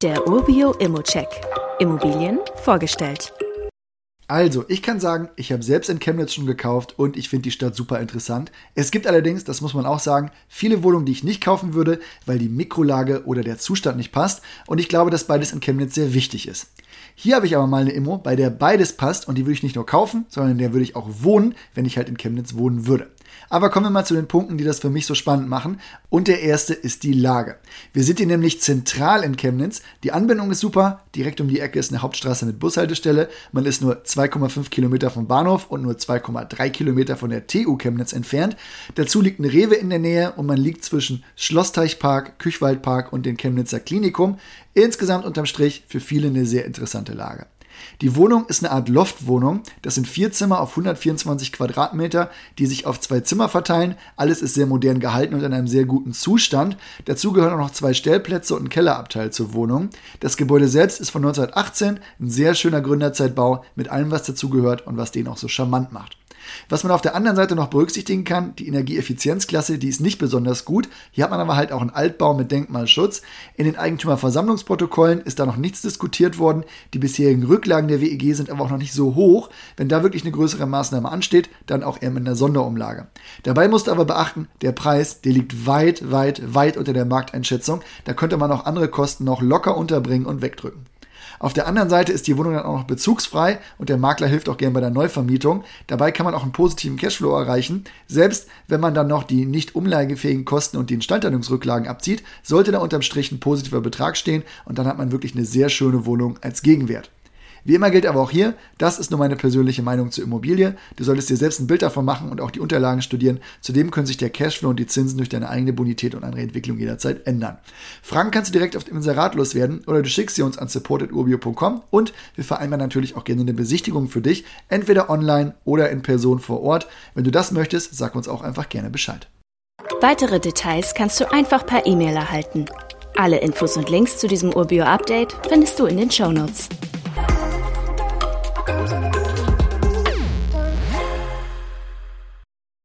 Der Urbio Immocheck. Immobilien vorgestellt. Also, ich kann sagen, ich habe selbst in Chemnitz schon gekauft und ich finde die Stadt super interessant. Es gibt allerdings, das muss man auch sagen, viele Wohnungen, die ich nicht kaufen würde, weil die Mikrolage oder der Zustand nicht passt. Und ich glaube, dass beides in Chemnitz sehr wichtig ist. Hier habe ich aber mal eine Immo, bei der beides passt und die würde ich nicht nur kaufen, sondern in der würde ich auch wohnen, wenn ich halt in Chemnitz wohnen würde. Aber kommen wir mal zu den Punkten, die das für mich so spannend machen. Und der erste ist die Lage. Wir sind hier nämlich zentral in Chemnitz. Die Anbindung ist super. Direkt um die Ecke ist eine Hauptstraße mit Bushaltestelle. Man ist nur 2,5 Kilometer vom Bahnhof und nur 2,3 Kilometer von der TU Chemnitz entfernt. Dazu liegt eine Rewe in der Nähe und man liegt zwischen Schlossteichpark, Küchwaldpark und dem Chemnitzer Klinikum. Insgesamt unterm Strich für viele eine sehr interessante Lage. Die Wohnung ist eine Art Loftwohnung. Das sind vier Zimmer auf 124 Quadratmeter, die sich auf zwei Zimmer verteilen. Alles ist sehr modern gehalten und in einem sehr guten Zustand. Dazu gehören auch noch zwei Stellplätze und ein Kellerabteil zur Wohnung. Das Gebäude selbst ist von 1918, ein sehr schöner Gründerzeitbau mit allem, was dazugehört und was den auch so charmant macht. Was man auf der anderen Seite noch berücksichtigen kann, die Energieeffizienzklasse, die ist nicht besonders gut. Hier hat man aber halt auch einen Altbau mit Denkmalschutz. In den Eigentümerversammlungsprotokollen ist da noch nichts diskutiert worden. Die bisherigen Rücklagen der WEG sind aber auch noch nicht so hoch. Wenn da wirklich eine größere Maßnahme ansteht, dann auch eher mit einer Sonderumlage. Dabei musst du aber beachten, der Preis, der liegt weit, weit, weit unter der Markteinschätzung. Da könnte man auch andere Kosten noch locker unterbringen und wegdrücken. Auf der anderen Seite ist die Wohnung dann auch noch bezugsfrei und der Makler hilft auch gern bei der Neuvermietung. Dabei kann man auch einen positiven Cashflow erreichen. Selbst wenn man dann noch die nicht umlagefähigen Kosten und die Instandhaltungsrücklagen abzieht, sollte da unterm Strich ein positiver Betrag stehen und dann hat man wirklich eine sehr schöne Wohnung als Gegenwert. Wie immer gilt aber auch hier, das ist nur meine persönliche Meinung zur Immobilie. Du solltest dir selbst ein Bild davon machen und auch die Unterlagen studieren. Zudem können sich der Cashflow und die Zinsen durch deine eigene Bonität und andere Entwicklung jederzeit ändern. Fragen kannst du direkt auf dem Inserat loswerden oder du schickst sie uns an support.urbio.com und wir vereinbaren natürlich auch gerne eine Besichtigung für dich, entweder online oder in Person vor Ort. Wenn du das möchtest, sag uns auch einfach gerne Bescheid. Weitere Details kannst du einfach per E-Mail erhalten. Alle Infos und Links zu diesem Urbio-Update findest du in den Show Notes. goes and goes.